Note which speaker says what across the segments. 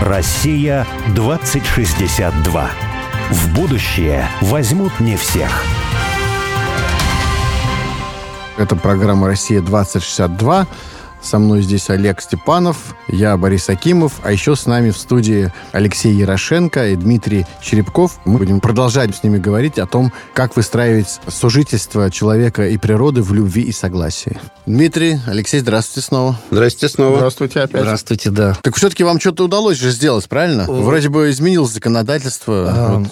Speaker 1: Россия 2062. В будущее возьмут не всех.
Speaker 2: Это программа «Россия-2062». Со мной здесь Олег Степанов, я Борис Акимов, а еще с нами в студии Алексей Ярошенко и Дмитрий Черепков. Мы будем продолжать с ними говорить о том, как выстраивать сожительство человека и природы в любви и согласии. Дмитрий, Алексей, здравствуйте снова.
Speaker 3: Здравствуйте снова.
Speaker 2: Здравствуйте опять.
Speaker 4: Здравствуйте, да.
Speaker 2: Так все-таки вам что-то удалось же сделать, правильно? Вроде бы изменилось законодательство.
Speaker 4: А,
Speaker 2: вот.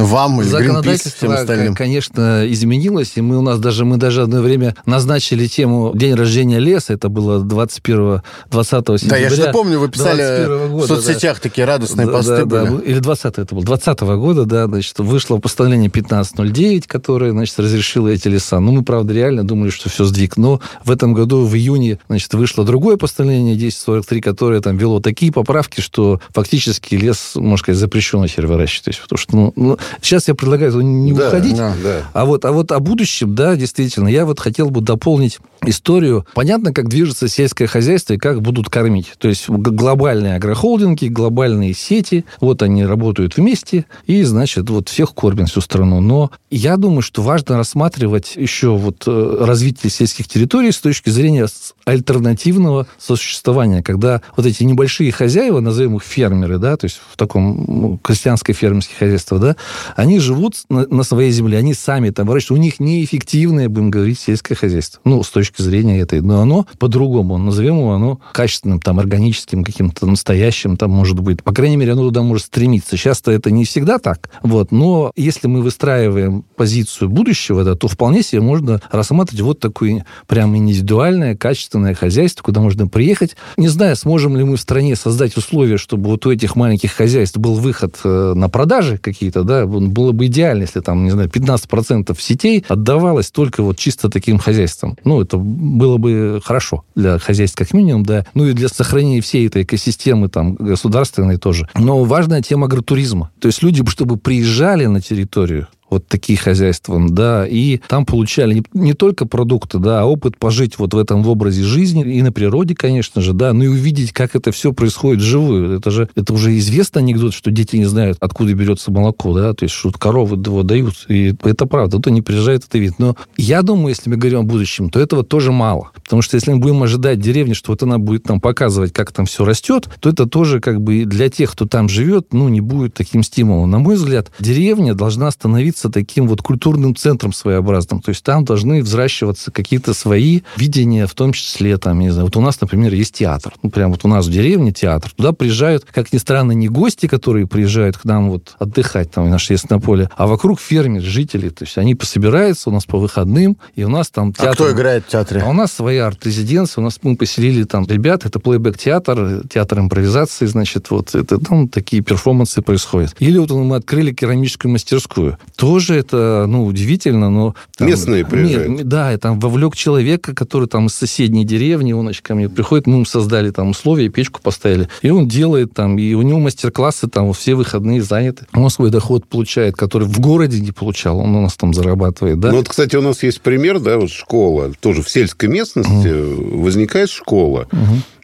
Speaker 2: Ну, вам или
Speaker 4: Законодательство,
Speaker 2: остальным.
Speaker 4: конечно, изменилось, и мы у нас даже мы даже одно время назначили тему День рождения леса, это было 21 20 сентября.
Speaker 2: Да, я же помню, вы писали
Speaker 4: 21 года,
Speaker 2: в соцсетях такие радостные
Speaker 4: да,
Speaker 2: посты
Speaker 4: да,
Speaker 2: были.
Speaker 4: да, или 20 это было, 20 года, да, значит, вышло постановление 1509, которое, значит, разрешило эти леса. Ну, мы, правда, реально думали, что все сдвиг, но в этом году, в июне, значит, вышло другое постановление 1043, которое там вело такие поправки, что фактически лес, можно сказать, запрещено теперь выращивать. То есть, потому что, ну, ну, сейчас я предлагаю не
Speaker 3: Да,
Speaker 4: уходить,
Speaker 3: да, да.
Speaker 4: а вот, а вот о будущем, да, действительно, я вот хотел бы дополнить историю. Понятно, как движется сельское хозяйство и как будут кормить. То есть глобальные агрохолдинги, глобальные сети, вот они работают вместе, и, значит, вот всех кормят всю страну. Но я думаю, что важно рассматривать еще вот э, развитие сельских территорий с точки зрения альтернативного сосуществования, когда вот эти небольшие хозяева, назовем их фермеры, да, то есть в таком ну, крестьянское фермерское хозяйство, да, они живут на, на своей земле, они сами там выращивают, у них неэффективное, будем говорить, сельское хозяйство. Ну, с точки зрения этой. Но оно по-другому, назовем его оно качественным, там, органическим, каким-то настоящим, там, может быть. По крайней мере, оно туда может стремиться. Часто это не всегда так, вот, но если мы выстраиваем позицию будущего, да, то вполне себе можно рассматривать вот такое прям индивидуальное, качественное хозяйство, куда можно приехать. Не знаю, сможем ли мы в стране создать условия, чтобы вот у этих маленьких хозяйств был выход э, на продажи какие-то, да, было бы идеально, если там, не знаю, 15% сетей отдавалось только вот чисто таким хозяйствам. Ну, это было бы хорошо для хозяйств как минимум, да, ну и для сохранения всей этой экосистемы там государственной тоже. Но важная тема агротуризма. То есть люди, чтобы приезжали на территорию, вот такие хозяйства, да, и там получали не, не только продукты, да, а опыт пожить вот в этом в образе жизни и на природе, конечно же, да, ну и увидеть, как это все происходит вживую. Это же, это уже известный анекдот, что дети не знают, откуда берется молоко, да, то есть, что коровы его дают, и это правда, кто не приезжает, это видит. Но я думаю, если мы говорим о будущем, то этого тоже мало. Потому что если мы будем ожидать деревни, что вот она будет нам показывать, как там все растет, то это тоже как бы для тех, кто там живет, ну, не будет таким стимулом. На мой взгляд, деревня должна становиться таким вот культурным центром своеобразным. То есть там должны взращиваться какие-то свои видения, в том числе, там, не знаю, вот у нас, например, есть театр. Ну, прям вот у нас в деревне театр. Туда приезжают, как ни странно, не гости, которые приезжают к нам вот отдыхать там наше поле, а вокруг фермеры, жители. То есть они пособираются у нас по выходным, и у нас там театр...
Speaker 2: А кто играет в театре?
Speaker 4: А у нас своя арт-резиденция, у нас мы поселили там ребят, это плейбэк-театр, театр импровизации, значит, вот это там такие перформансы происходят. Или вот мы открыли керамическую мастерскую. Тоже это, ну, удивительно, но... там-
Speaker 3: Местные приезжают.
Speaker 4: Нет, да, и там вовлек человека, который там из соседней деревни, он, ко мне приходит, мы ему создали там условия, печку поставили, и он делает там, и у него мастер-классы там все выходные заняты. Он свой доход получает, который в городе не получал, он у нас там зарабатывает, да?
Speaker 3: Ну, вот, кстати, у нас есть пример, да, вот школа, тоже в сельской местности возникает школа,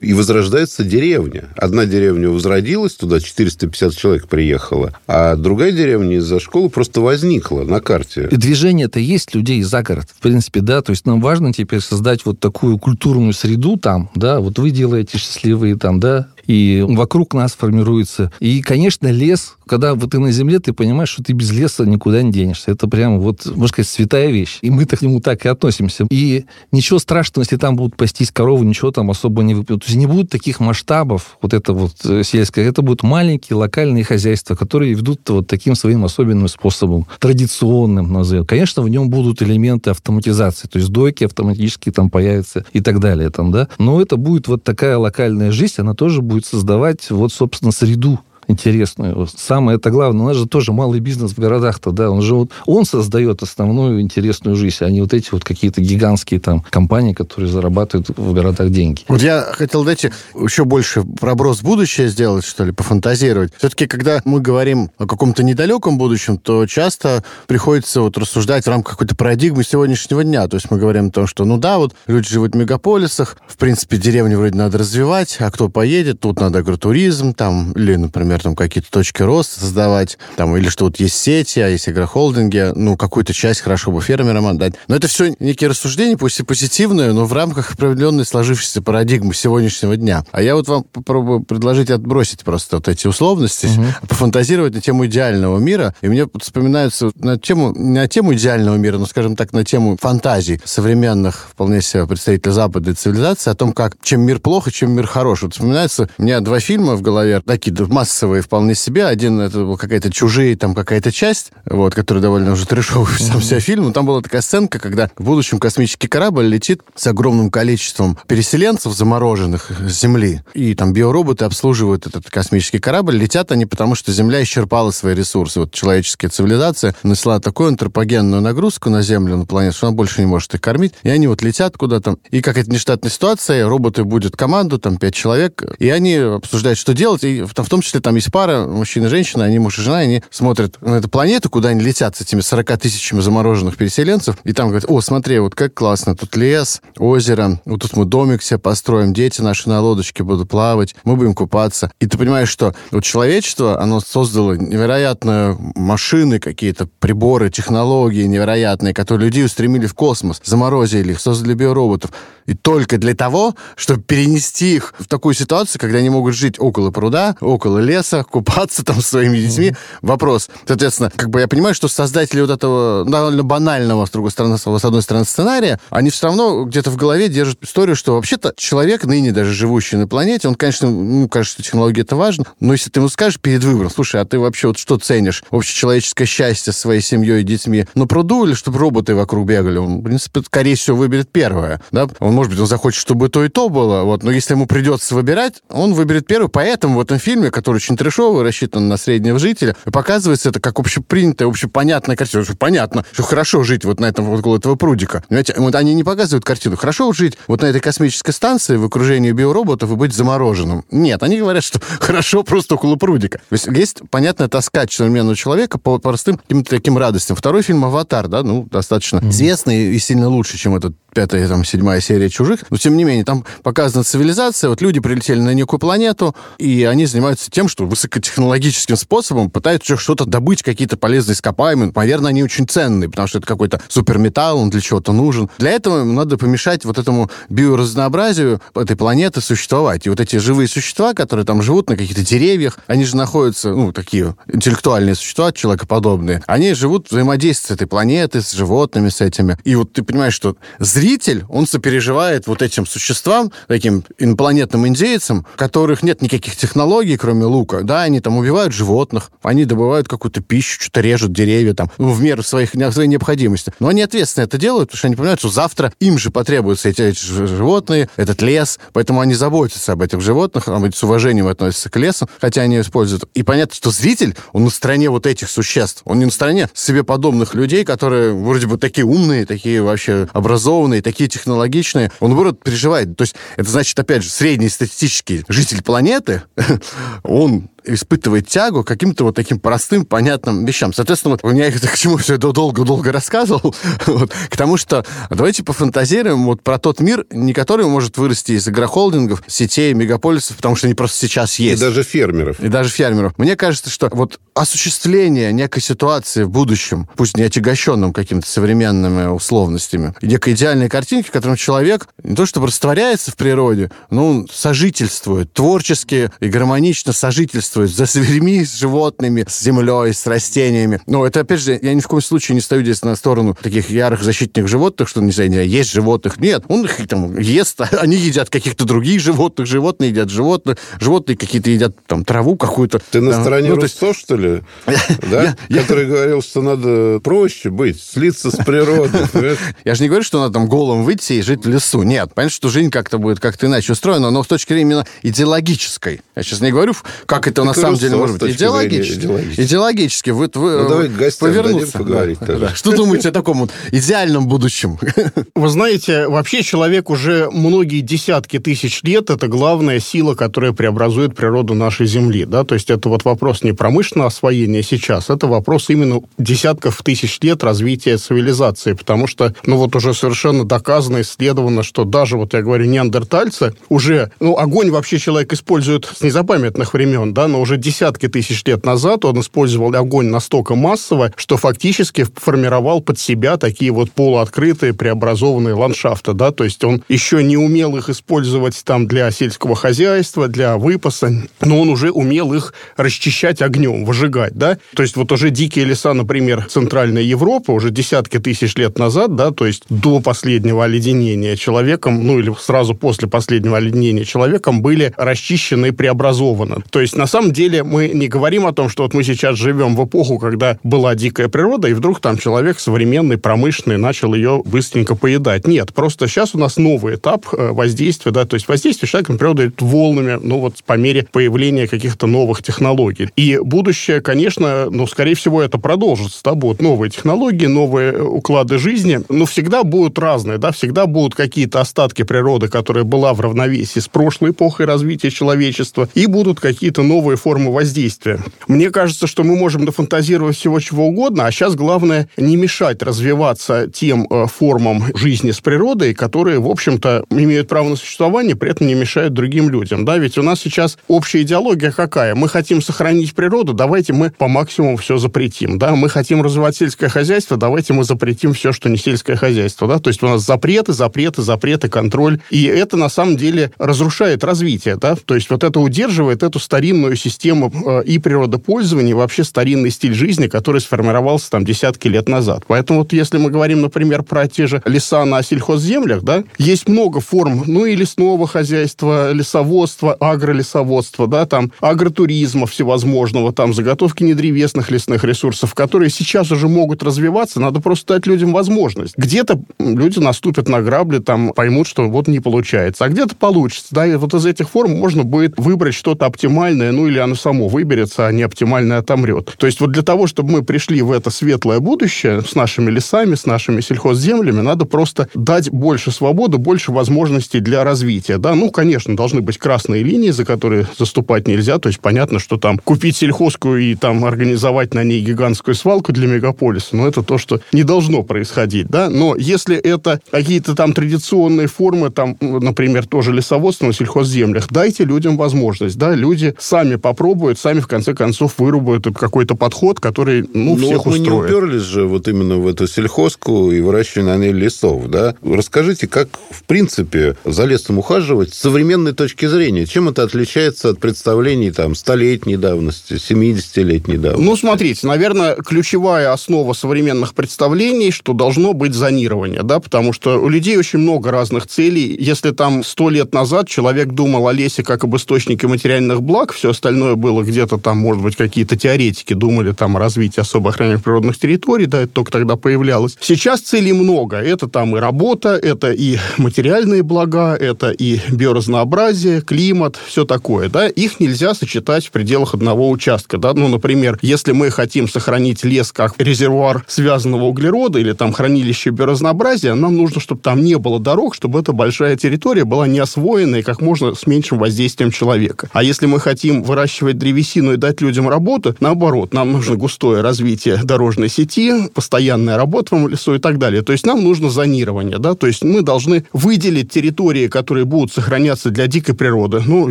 Speaker 3: и возрождается деревня. Одна деревня возродилась, туда 450 человек приехало, а другая деревня из-за школы просто возникла на карте.
Speaker 4: И движение-то есть людей за город, в принципе, да, то есть нам важно теперь создать вот такую культурную среду там, да, вот вы делаете счастливые там, да, и вокруг нас формируется. И, конечно, лес, когда вот ты на земле, ты понимаешь, что ты без леса никуда не денешься. Это прям вот, можно сказать, святая вещь. И мы-то к нему так и относимся. И ничего страшного, если там будут пастись коровы, ничего там особо не выпьют. То есть не будет таких масштабов, вот это вот э, сельское. Это будут маленькие локальные хозяйства, которые ведут вот таким своим особенным способом, традиционным, назовем. Конечно, в нем будут элементы автоматизации, то есть дойки автоматически там появятся и так далее, там, да. Но это будет вот такая локальная жизнь, она тоже будет создавать вот, собственно, среду интересную. Самое это главное, у нас же тоже малый бизнес в городах-то, да, он же вот, он создает основную интересную жизнь, а не вот эти вот какие-то гигантские там компании, которые зарабатывают в городах деньги.
Speaker 2: Вот я хотел, дайте, еще больше проброс в будущее сделать, что ли, пофантазировать. Все-таки, когда мы говорим о каком-то недалеком будущем, то часто приходится вот рассуждать в рамках какой-то парадигмы сегодняшнего дня. То есть мы говорим о том, что, ну да, вот люди живут в мегаполисах, в принципе, деревни вроде надо развивать, а кто поедет, тут надо агротуризм, там, или, например, там какие-то точки роста создавать, там, или что вот есть сети, а есть агрохолдинги, ну, какую-то часть хорошо бы фермерам отдать. Но это все некие рассуждения, пусть и позитивные, но в рамках определенной сложившейся парадигмы сегодняшнего дня. А я вот вам попробую предложить отбросить просто вот эти условности, угу. пофантазировать на тему идеального мира. И мне вспоминаются на тему, не на тему идеального мира, но, скажем так, на тему фантазий современных, вполне себе представителей западной цивилизации, о том, как чем мир плохо, чем мир хорош. Вот вспоминается у меня два фильма в голове, такие массовые вполне себе. Один это был какая-то чужие, там какая-то часть, вот, который довольно уже трешовый сам себя фильм. Но там была такая сценка, когда в будущем космический корабль летит с огромным количеством переселенцев, замороженных с Земли. И там биороботы обслуживают этот космический корабль. Летят они потому, что Земля исчерпала свои ресурсы. Вот человеческая цивилизация нанесла такую антропогенную нагрузку на Землю, на планету, что она больше не может их кормить. И они вот летят куда-то. И как это нештатная ситуация, роботы будет команду, там, пять человек, и они обсуждают, что делать. И в том числе там есть пара, мужчина и женщина, они муж и жена, они смотрят на эту планету, куда они летят с этими 40 тысячами замороженных переселенцев, и там говорят, о, смотри, вот как классно, тут лес, озеро, вот тут мы домик себе построим, дети наши на лодочке будут плавать, мы будем купаться. И ты понимаешь, что вот человечество, оно создало невероятные машины, какие-то приборы, технологии невероятные, которые людей устремили в космос, заморозили их, создали биороботов. И только для того, чтобы перенести их в такую ситуацию, когда они могут жить около пруда, около леса, купаться там с своими детьми. Mm-hmm. Вопрос. Соответственно, как бы я понимаю, что создатели вот этого довольно банального, с другой стороны, с одной стороны, сценария, они все равно где-то в голове держат историю, что вообще-то человек, ныне даже живущий на планете, он, конечно, ну, кажется, что технология это важно, но если ты ему скажешь перед выбором, слушай, а ты вообще вот что ценишь? Общечеловеческое счастье своей семьей и детьми на пруду или чтобы роботы вокруг бегали? Он, в принципе, скорее всего, выберет первое. Да? Он, может быть, он захочет, чтобы то и то было, вот, но если ему придется выбирать, он выберет первый. Поэтому в этом фильме, который очень трешовый, рассчитан на среднего жителя, показывается это как общепринятая, общепонятная картина. Что понятно, что хорошо жить вот на этом вот около этого прудика. Понимаете, вот они не показывают картину. Хорошо жить вот на этой космической станции в окружении биороботов и быть замороженным. Нет, они говорят, что хорошо просто около прудика. То есть есть понятная тоска современного человека по простым каким-то таким радостям. Второй фильм «Аватар», да, ну, достаточно mm-hmm. известный и сильно лучше, чем этот пятая, там, седьмая серия «Чужих». Но, тем не менее, там показана цивилизация. Вот люди прилетели на некую планету, и они занимаются тем, что высокотехнологическим способом пытаются что-то добыть, какие-то полезные ископаемые. Наверное, они очень ценные, потому что это какой-то суперметалл, он для чего-то нужен. Для этого надо помешать вот этому биоразнообразию этой планеты существовать. И вот эти живые существа, которые там живут на каких-то деревьях, они же находятся, ну, такие интеллектуальные существа, человекоподобные, они живут взаимодействуют с этой планетой, с животными, с этими. И вот ты понимаешь, что зритель он сопереживает вот этим существам, таким инопланетным индейцам, которых нет никаких технологий, кроме лука. Да, они там убивают животных, они добывают какую-то пищу, что-то режут деревья там, ну, в меру своих, своей необходимости. Но они ответственно это делают, потому что они понимают, что завтра им же потребуются эти, эти животные, этот лес, поэтому они заботятся об этих животных, с уважением относятся к лесу, хотя они используют. И понятно, что зритель, он на стороне вот этих существ, он не на стороне себе подобных людей, которые вроде бы такие умные, такие вообще образованные, такие технологичные, он, наоборот, переживает. То есть это значит, опять же, среднестатистический житель планеты, он King испытывает тягу к каким-то вот таким простым, понятным вещам. Соответственно, вот у меня это к чему все это долго-долго рассказывал, вот, к тому, что давайте пофантазируем вот про тот мир, не который может вырасти из агрохолдингов, сетей, мегаполисов, потому что они просто сейчас есть.
Speaker 3: И даже фермеров.
Speaker 2: И даже фермеров. Мне кажется, что вот осуществление некой ситуации в будущем, пусть не отягощенным какими-то современными условностями, некой идеальной картинки, в котором человек не то чтобы растворяется в природе, но он сожительствует, творчески и гармонично сожительствует соседствует за зверьми, с животными, с землей, с растениями. Но это, опять же, я ни в коем случае не стою здесь на сторону таких ярых защитных животных, что, не знаю, есть животных. Нет, он их там ест, они едят каких-то других животных, животные едят животных, животные какие-то едят там траву какую-то.
Speaker 3: Ты на стороне ну, Руссо, есть... что ли? Да? Который говорил, что надо проще быть, слиться с природой.
Speaker 2: Я же не говорю, что надо там голым выйти и жить в лесу. Нет, понятно, что жизнь как-то будет как-то иначе устроена, но с точки зрения именно идеологической. Я сейчас не говорю, как это на самом деле может быть идеологически. Идеологически. идеологически. Вы, вы, ну,
Speaker 3: давай гостям повернуться. поговорить да,
Speaker 2: да. Что думаете о таком вот идеальном будущем?
Speaker 5: Вы знаете, вообще человек уже многие десятки тысяч лет это главная сила, которая преобразует природу нашей Земли. Да? То есть это вот вопрос не промышленного освоения сейчас, это вопрос именно десятков тысяч лет развития цивилизации. Потому что, ну вот уже совершенно доказано, исследовано, что даже, вот я говорю, неандертальцы уже, ну огонь вообще человек использует с незапамятных времен, да, но уже десятки тысяч лет назад он использовал огонь настолько массово, что фактически формировал под себя такие вот полуоткрытые преобразованные ландшафты, да, то есть он еще не умел их использовать там для сельского хозяйства, для выпаса, но он уже умел их расчищать огнем, выжигать, да, то есть вот уже дикие леса, например, Центральной Европы уже десятки тысяч лет назад, да, то есть до последнего оледенения человеком, ну или сразу после последнего оледенения человеком были расчищены и преобразованы. То есть на самом деле мы не говорим о том, что вот мы сейчас живем в эпоху, когда была дикая природа, и вдруг там человек современный, промышленный, начал ее быстренько поедать. Нет, просто сейчас у нас новый этап э, воздействия, да, то есть воздействие человека на природу идет волнами, ну вот по мере появления каких-то новых технологий. И будущее, конечно, ну, скорее всего, это продолжится, да, будут новые технологии, новые уклады жизни, но всегда будут разные, да, всегда будут какие-то остатки природы, которая была в равновесии с прошлой эпохой развития человечества, и будут какие-то новые формы воздействия. Мне кажется, что мы можем дофантазировать всего чего угодно, а сейчас главное не мешать развиваться тем э, формам жизни с природой, которые, в общем-то, имеют право на существование, при этом не мешают другим людям. Да, ведь у нас сейчас общая идеология какая? Мы хотим сохранить природу, давайте мы по максимуму все запретим. Да? Мы хотим развивать сельское хозяйство, давайте мы запретим все, что не сельское хозяйство. Да? То есть у нас запреты, запреты, запреты, контроль. И это на самом деле разрушает развитие. Да? То есть вот это удерживает эту старинную систему э, и природопользования, и вообще старинный стиль жизни, который сформировался там десятки лет назад. Поэтому вот если мы говорим, например, про те же леса на сельхозземлях, да, есть много форм, ну и лесного хозяйства, лесоводства, агролесоводства, да, там агротуризма всевозможного, там заготовки недревесных лесных ресурсов, которые сейчас уже могут развиваться, надо просто дать людям возможность. Где-то люди наступят на грабли, там поймут, что вот не получается, а где-то получится, да, и вот из этих форм можно будет выбрать что-то оптимальное, или оно само выберется, а не оптимальное отомрет. То есть вот для того, чтобы мы пришли в это светлое будущее с нашими лесами, с нашими сельхозземлями, надо просто дать больше свободы, больше возможностей для развития, да. Ну, конечно, должны быть красные линии, за которые заступать нельзя, то есть понятно, что там купить сельхозку и там организовать на ней гигантскую свалку для мегаполиса, но это то, что не должно происходить, да. Но если это какие-то там традиционные формы, там, например, тоже лесоводство на сельхозземлях, дайте людям возможность, да, люди сами попробуют, сами в конце концов вырубают какой-то подход, который, ну, Но всех
Speaker 3: мы
Speaker 5: устроит.
Speaker 3: не уперлись же вот именно в эту сельхозку и выращивание на ней лесов, да. Расскажите, как, в принципе, за лесом ухаживать с современной точки зрения? Чем это отличается от представлений там столетней давности, 70-летней давности?
Speaker 5: Ну, смотрите, наверное, ключевая основа современных представлений, что должно быть зонирование, да, потому что у людей очень много разных целей. Если там сто лет назад человек думал о лесе как об источнике материальных благ, все остальное было где-то там, может быть, какие-то теоретики думали там о развитии особо охраняемых природных территорий, да, это только тогда появлялось. Сейчас целей много. Это там и работа, это и материальные блага, это и биоразнообразие, климат, все такое, да. Их нельзя сочетать в пределах одного участка, да. Ну, например, если мы хотим сохранить лес как резервуар связанного углерода или там хранилище биоразнообразия, нам нужно, чтобы там не было дорог, чтобы эта большая территория была не освоена и как можно с меньшим воздействием человека. А если мы хотим выращивать древесину и дать людям работу, наоборот, нам нужно густое развитие дорожной сети, постоянная работа в лесу и так далее. То есть нам нужно зонирование, да, то есть мы должны выделить территории, которые будут сохраняться для дикой природы. Ну,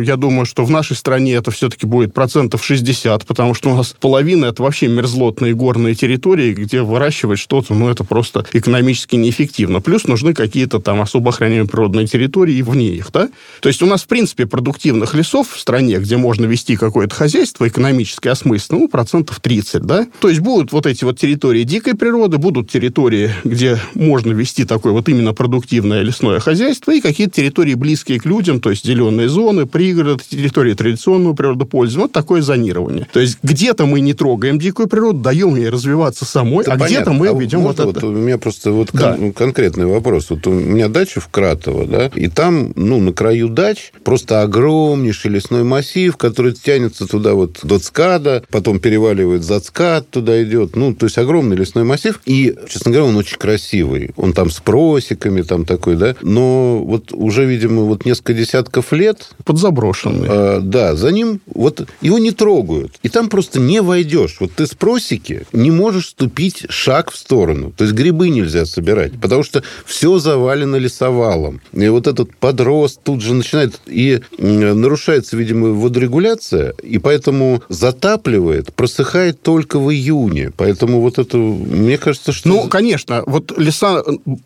Speaker 5: я думаю, что в нашей стране это все-таки будет процентов 60, потому что у нас половина это вообще мерзлотные горные территории, где выращивать что-то, ну, это просто экономически неэффективно. Плюс нужны какие-то там особо охраняемые природные территории вне их, да. То есть у нас, в принципе, продуктивных лесов в стране, где можно вести какое-то хозяйство экономически осмысленно, ну, процентов 30, да. То есть будут вот эти вот территории дикой природы, будут территории, где можно вести такое вот именно продуктивное лесное хозяйство, и какие-то территории близкие к людям, то есть зеленые зоны, пригороды, территории традиционного природопользования. Вот такое зонирование. То есть где-то мы не трогаем дикую природу, даем ей развиваться самой, это а где-то мы а ведем вот,
Speaker 3: вот это. У меня просто вот да. кон- конкретный вопрос. Вот у меня дача в Кратово, да, и там, ну, на краю дач просто огромнейший лесной массив, который тянется туда вот до ЦКАДа, потом переваливает за ЦКАД, туда идет. Ну, то есть огромный лесной массив. И, честно говоря, он очень красивый. Он там с просеками, там такой, да. Но вот уже, видимо, вот несколько десятков лет...
Speaker 5: Подзаброшенный.
Speaker 3: Э, да, за ним вот его не трогают. И там просто не войдешь. Вот ты с просеки не можешь ступить шаг в сторону. То есть грибы нельзя собирать, потому что все завалено лесовалом. И вот этот подрост тут же начинает... И нарушается, видимо, водорегуляция, и поэтому затапливает, просыхает только в июне. Поэтому вот это, мне кажется, что...
Speaker 5: Ну, конечно, вот леса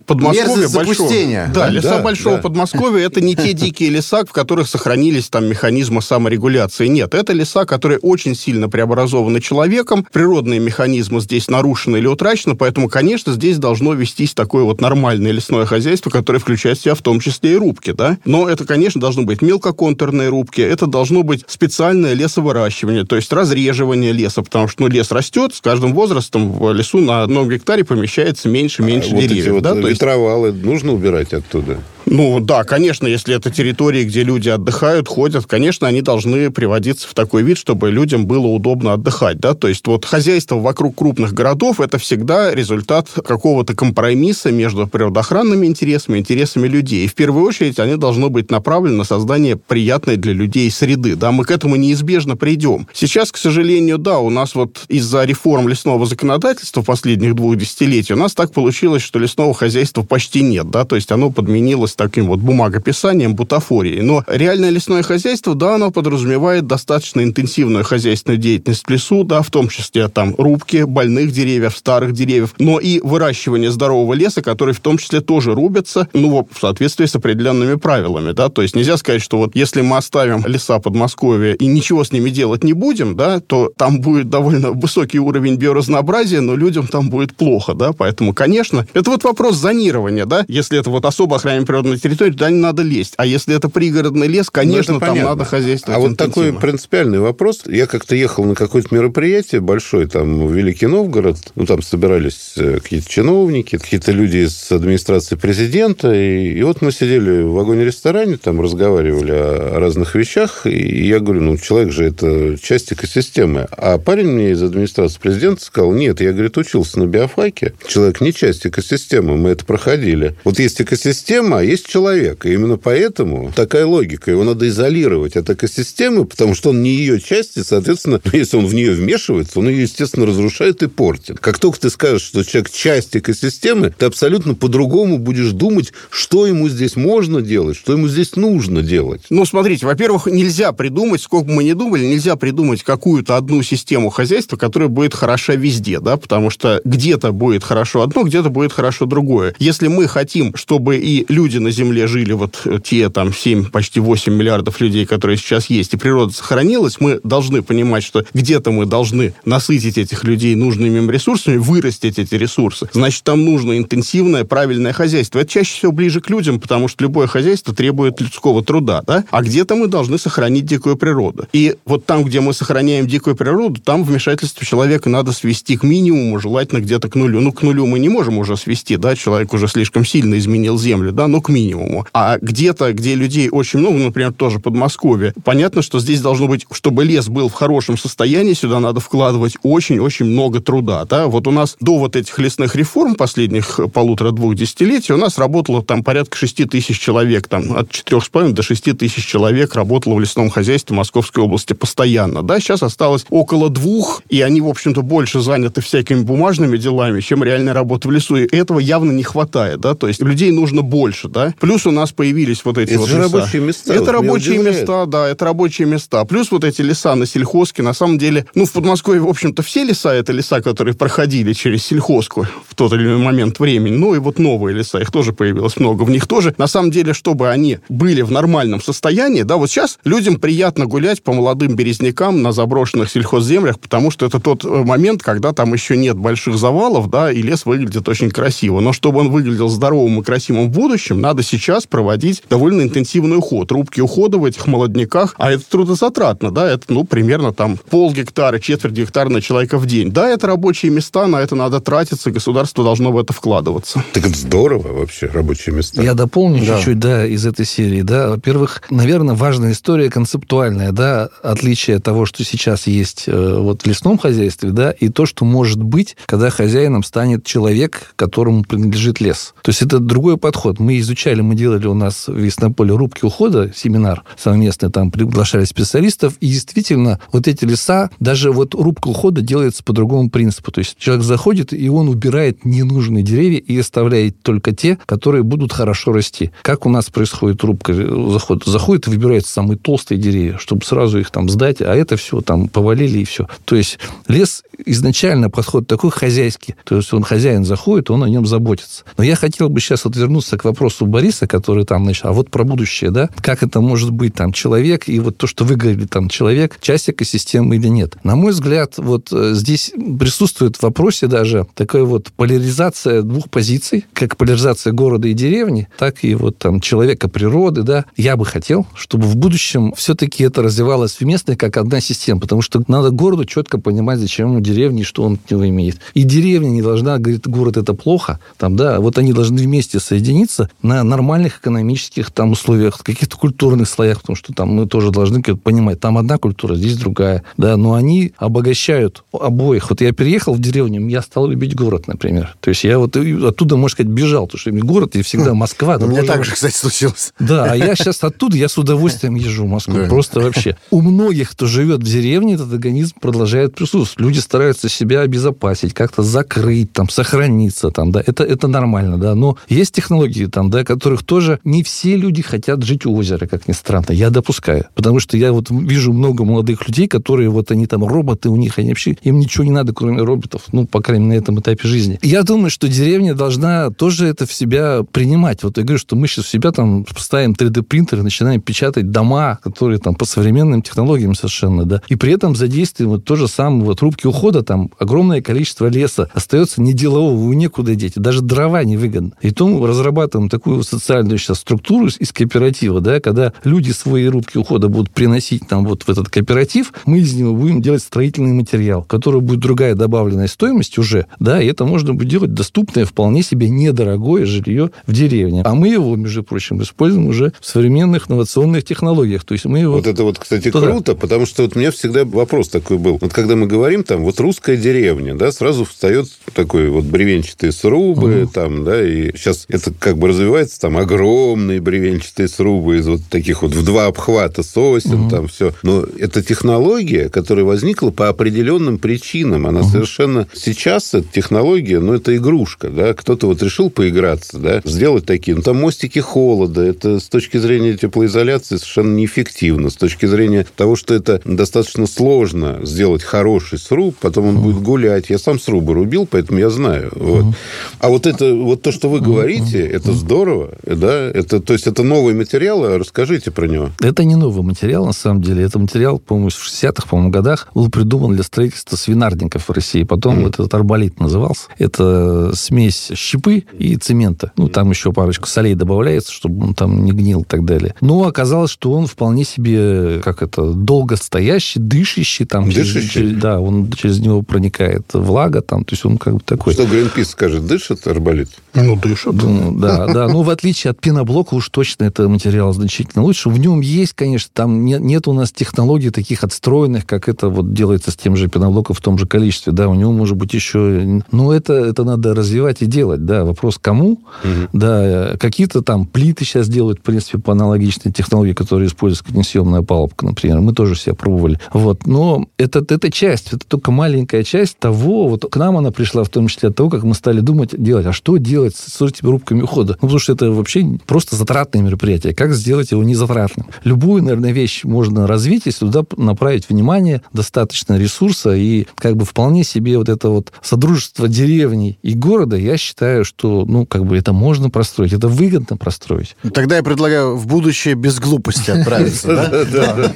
Speaker 5: Подмосковья большого... Да, да, леса да, Большого да. Подмосковья это не те дикие леса, в которых сохранились там механизмы саморегуляции. Нет, это леса, которые очень сильно преобразованы человеком, природные механизмы здесь нарушены или утрачены, поэтому, конечно, здесь должно вестись такое вот нормальное лесное хозяйство, которое включает в себя в том числе и рубки, да. Но это, конечно, должно быть мелкоконтурные рубки, это должно быть специальное лесовыращивание, то есть разреживание леса, потому что ну, лес растет, с каждым возрастом в лесу на одном гектаре помещается меньше, меньше а деревьев.
Speaker 3: Вот да? ветровалы есть... нужно убирать оттуда?
Speaker 5: Ну, да, конечно, если это территории, где люди отдыхают, ходят, конечно, они должны приводиться в такой вид, чтобы людям было удобно отдыхать, да, то есть вот хозяйство вокруг крупных городов это всегда результат какого-то компромисса между природоохранными интересами интересами людей. И в первую очередь они должны быть направлены на создание приятной для людей среды, да, мы к этому неизбежно придем. Сейчас, к сожалению, да, у нас вот из-за реформ лесного законодательства последних двух десятилетий у нас так получилось, что лесного хозяйства почти нет, да, то есть оно подменилось таким вот бумагописанием, бутафорией. Но реальное лесное хозяйство, да, оно подразумевает достаточно интенсивную хозяйственную деятельность в лесу, да, в том числе там рубки больных деревьев, старых деревьев, но и выращивание здорового леса, который в том числе тоже рубится, ну, в соответствии с определенными правилами, да, то есть нельзя сказать, что вот если мы оставим леса Подмосковья и ничего с ними делать не будем, да, то там будет довольно высокий уровень биоразнообразия, но людям там будет плохо, да, поэтому, конечно, это вот вопрос зонирования, да, если это вот особо охраняемый природный на территорию, туда не надо лезть. А если это пригородный лес, ну, конечно, там понятно. надо хозяйствовать
Speaker 3: А вот такой принципиальный вопрос. Я как-то ехал на какое-то мероприятие большое, там, в Великий Новгород. Ну, там собирались э, какие-то чиновники, какие-то люди из администрации президента. И, и вот мы сидели в вагоне-ресторане, там разговаривали о разных вещах. И я говорю, ну, человек же это часть экосистемы. А парень мне из администрации президента сказал, нет, я, говорит, учился на биофаке. Человек не часть экосистемы, мы это проходили. Вот есть экосистема, есть человек. И именно поэтому такая логика. Его надо изолировать от экосистемы, потому что он не ее часть, и, соответственно, если он в нее вмешивается, он ее, естественно, разрушает и портит. Как только ты скажешь, что человек часть экосистемы, ты абсолютно по-другому будешь думать, что ему здесь можно делать, что ему здесь нужно делать.
Speaker 5: Ну, смотрите, во-первых, нельзя придумать, сколько бы мы ни думали, нельзя придумать какую-то одну систему хозяйства, которая будет хороша везде, да, потому что где-то будет хорошо одно, где-то будет хорошо другое. Если мы хотим, чтобы и люди на Земле жили вот э, те там 7, почти 8 миллиардов людей, которые сейчас есть, и природа сохранилась, мы должны понимать, что где-то мы должны насытить этих людей нужными им ресурсами, вырастить эти ресурсы. Значит, там нужно интенсивное, правильное хозяйство. Это чаще всего ближе к людям, потому что любое хозяйство требует людского труда, да? А где-то мы должны сохранить дикую природу. И вот там, где мы сохраняем дикую природу, там вмешательство человека надо свести к минимуму, желательно где-то к нулю. Ну, к нулю мы не можем уже свести, да, человек уже слишком сильно изменил землю, да, но к минимуму. А где-то, где людей очень много, например, тоже Подмосковье, понятно, что здесь должно быть, чтобы лес был в хорошем состоянии, сюда надо вкладывать очень-очень много труда. Да? Вот у нас до вот этих лесных реформ последних полутора-двух десятилетий у нас работало там порядка 6 тысяч человек, там от 4,5 до 6 тысяч человек работало в лесном хозяйстве Московской области постоянно. Да? Сейчас осталось около двух, и они, в общем-то, больше заняты всякими бумажными делами, чем реальная работа в лесу. И этого явно не хватает. Да? То есть людей нужно больше. Да? Плюс у нас появились вот эти
Speaker 3: это
Speaker 5: вот
Speaker 3: же леса. рабочие места.
Speaker 5: Это рабочие места, да, это рабочие места. Плюс вот эти леса на сельхозке, на самом деле, ну, в Подмосковье, в общем-то, все леса, это леса, которые проходили через сельхозку в тот или иной момент времени. Ну, и вот новые леса, их тоже появилось много. В них тоже, на самом деле, чтобы они были в нормальном состоянии, да, вот сейчас людям приятно гулять по молодым березнякам на заброшенных сельхозземлях, потому что это тот э, момент, когда там еще нет больших завалов, да, и лес выглядит очень красиво. Но чтобы он выглядел здоровым и красивым в будущем, надо сейчас проводить довольно интенсивный уход, рубки ухода в этих молодняках, а это трудозатратно, да, это, ну, примерно там пол гектара, четверть гектара на человека в день. Да, это рабочие места, на это надо тратиться, государство должно в это вкладываться.
Speaker 3: Так это здорово вообще, рабочие места.
Speaker 4: Я дополню да. чуть-чуть, да, из этой серии, да. Во-первых, наверное, важная история концептуальная, да, отличие того, что сейчас есть э, вот в лесном хозяйстве, да, и то, что может быть, когда хозяином станет человек, которому принадлежит лес. То есть это другой подход. Мы изучали, мы делали у нас в Веснополе рубки ухода, семинар совместный, там приглашали специалистов, и действительно вот эти леса, даже вот рубка ухода делается по другому принципу. То есть человек заходит, и он убирает ненужные деревья и оставляет только те, которые будут хорошо расти. Как у нас происходит рубка заход? Заходит и выбирает самые толстые деревья, чтобы сразу их там сдать, а это все там повалили и все. То есть лес изначально подход такой хозяйский. То есть он хозяин заходит, он о нем заботится. Но я хотел бы сейчас вот вернуться к вопросу Бориса, который там начал. А вот про будущее, да? Как это может быть там человек, и вот то, что вы говорили, там человек, часть экосистемы или нет. На мой взгляд, вот э, здесь присутствует в вопросе даже такая вот поляризация двух позиций, как поляризация города и деревни, так и вот там человека природы, да. Я бы хотел, чтобы в будущем все-таки это развивалось вместе как одна система, потому что надо городу четко понимать, зачем ему деревни, что он от него имеет. И деревня не должна говорить, город это плохо, там, да, вот они должны вместе соединиться на нормальных экономических там условиях, каких-то культурных слоях, потому что там мы тоже должны понимать, там одна культура, здесь другая, да, но они обогащают обоих. Вот я переехал в деревню, я стал любить город, например. То есть я вот оттуда, можно сказать, бежал, потому что город и всегда Москва.
Speaker 2: У меня так же, кстати, случилось.
Speaker 4: Да, а я сейчас оттуда, я с удовольствием езжу в Москву. Просто вообще. У многих, кто живет в деревне, этот организм продолжает присутствовать. Люди стараются себя обезопасить, как-то закрыть, там, сохраниться, там, да, это, это нормально, да, но есть технологии, там, да, которых тоже не все люди хотят жить у озера, как ни странно, я допускаю, потому что я вот вижу много молодых людей, которые вот они там роботы у них, они вообще, им ничего не надо, кроме роботов, ну, по крайней мере, на этом этапе жизни. Я думаю, что деревня должна тоже это в себя принимать. Вот я говорю, что мы сейчас в себя там ставим 3D-принтеры, начинаем печатать дома, которые там по современным технологиям совершенно, да, и при этом задействуем вот то же самое, вот рубки ухода, там огромное количество леса остается неделового, некуда деть, даже дрова невыгодно. И то разрабатываем такую социальную сейчас структуру из кооператива, да, когда люди свои рубки ухода будут приносить там вот в этот кооператив, мы из него будем делать строительный материал, который будет другая добавленная стоимость уже, да, и это можно будет делать доступное, вполне себе недорогое жилье в деревне. А мы его, между прочим, используем уже в современных инновационных технологиях. То есть мы его...
Speaker 3: Вот это вот, кстати, Туда. круто, потому что вот у меня всегда вопрос такой был. Вот когда мы говорим там, вот русская деревня, да, сразу встает такой вот бревенчатые срубы, угу. там, да, и сейчас это как бы развивается, там, огромные бревенчатые срубы из вот таких вот в два обхвата сосен, угу. там все. Но это технология, которая возникла по определенным причинам. Она угу. совершенно... Сейчас эта технология, ну, это игрушка, да, кто-то вот решил поиграться, да, сделать такие, ну, там мостики холода, это с точки зрения теплоизоляции совершенно неэффективно, с точки зрения того, что это достаточно сложно сделать хороший сруб, потом он угу. будет гулять. Я сам срубы рубил, поэтому я знаю. Вот. А вот это, вот то, что вы говорите, это здорово, да, это, то есть это новый материал, а расскажите про него.
Speaker 4: Это не новый материал, на самом деле, это материал, по-моему, в 60-х, по-моему, годах был придуман для строительства свинарников в России, потом угу. вот этот арболит назывался. Это смесь щепы и цемента. Ну, там еще парочку солей добавляется, чтобы он там не гнил и так далее. Но оказалось, что он вполне себе, как это, долгостоящий, дышащий. Там,
Speaker 3: дышащий?
Speaker 4: Через, да, он через него проникает влага, там, то есть он как бы такой...
Speaker 3: Что Гринпис скажет, дышит арболит?
Speaker 5: Ну, дышит.
Speaker 4: Ну, да, да. Ну, в отличие от пеноблока, уж точно это материал значительно лучше. В нем есть, конечно, там нет, нет у нас технологий таких отстроенных, как это вот делается с тем же пеноблоком в том же количестве, да, у него может быть еще... Ну, это, это надо развивать и делать, да. Вопрос кому, угу. да, какие-то там плиты сейчас делают, в принципе, по аналогичной технологии, которые используют как несъемная палубка, например. Мы тоже себя пробовали. Вот. Но это, это часть, это только маленькая часть того, вот к нам она пришла в том числе от того, как мы стали думать, делать, а что делать с рубками ухода? Ну, потому что это вообще просто затратное мероприятие. Как сделать его не затратным? Любую, наверное, вещь можно развить, если туда направить внимание, достаточно ресурса, и как бы вполне себе вот это вот содружество деревни и города, я считаю, что, ну, как бы это можно простроить, это выгодно простроить.
Speaker 2: Тогда я предлагаю в будущее без глупости отправиться, да?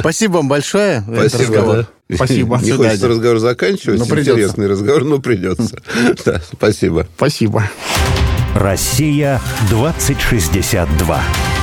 Speaker 2: Спасибо вам большое.
Speaker 3: Спасибо.
Speaker 5: Спасибо.
Speaker 3: Не хочется разговор заканчивать. Интересный разговор, но придется. Спасибо.
Speaker 5: Спасибо.
Speaker 1: Россия 2062.